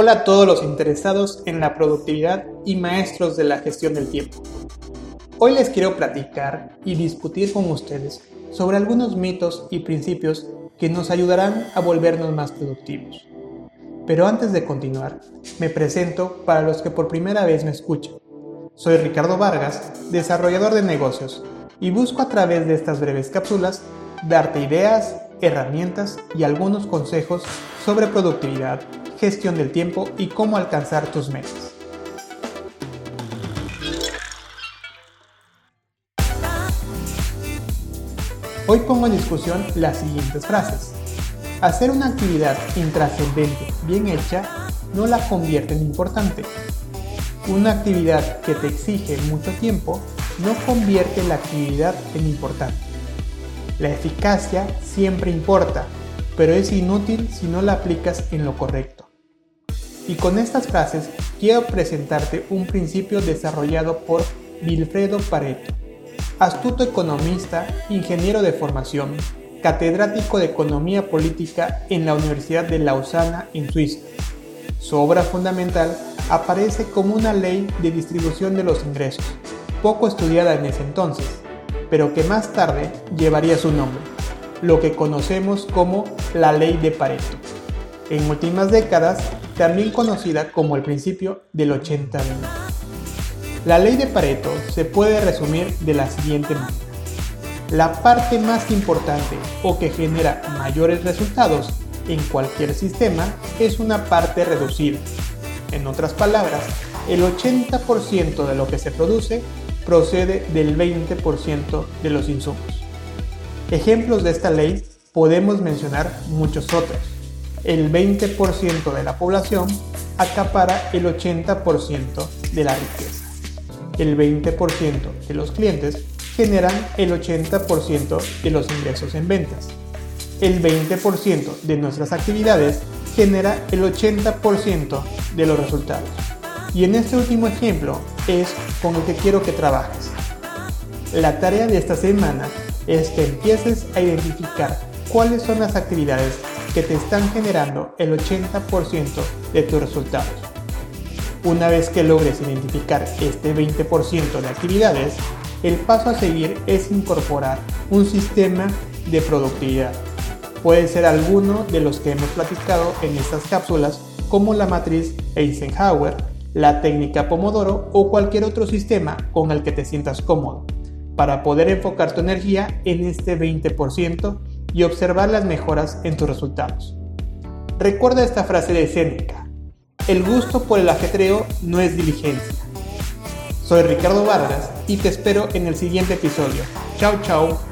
Hola a todos los interesados en la productividad y maestros de la gestión del tiempo. Hoy les quiero platicar y discutir con ustedes sobre algunos mitos y principios que nos ayudarán a volvernos más productivos. Pero antes de continuar, me presento para los que por primera vez me escuchan. Soy Ricardo Vargas, desarrollador de negocios, y busco a través de estas breves cápsulas darte ideas, herramientas y algunos consejos sobre productividad, gestión del tiempo y cómo alcanzar tus metas. Hoy pongo en discusión las siguientes frases. Hacer una actividad intrascendente bien hecha no la convierte en importante. Una actividad que te exige mucho tiempo no convierte la actividad en importante. La eficacia siempre importa, pero es inútil si no la aplicas en lo correcto. Y con estas frases quiero presentarte un principio desarrollado por Wilfredo Pareto, astuto economista, ingeniero de formación, catedrático de Economía Política en la Universidad de Lausana en Suiza. Su obra fundamental aparece como una ley de distribución de los ingresos, poco estudiada en ese entonces, pero que más tarde llevaría su nombre, lo que conocemos como la ley de Pareto. En últimas décadas también conocida como el principio del 80-20. La ley de Pareto se puede resumir de la siguiente manera. La parte más importante o que genera mayores resultados en cualquier sistema es una parte reducida. En otras palabras, el 80% de lo que se produce procede del 20% de los insumos. Ejemplos de esta ley podemos mencionar muchos otros el 20% de la población acapara el 80% de la riqueza. El 20% de los clientes generan el 80% de los ingresos en ventas. El 20% de nuestras actividades genera el 80% de los resultados. Y en este último ejemplo es con el que quiero que trabajes. La tarea de esta semana es que empieces a identificar cuáles son las actividades que te están generando el 80% de tus resultados. Una vez que logres identificar este 20% de actividades, el paso a seguir es incorporar un sistema de productividad. Puede ser alguno de los que hemos platicado en estas cápsulas, como la matriz Eisenhower, la técnica Pomodoro o cualquier otro sistema con el que te sientas cómodo, para poder enfocar tu energía en este 20% y observar las mejoras en tus resultados. Recuerda esta frase de Seneca, el gusto por el ajetreo no es diligencia. Soy Ricardo Vargas y te espero en el siguiente episodio. Chao, chao.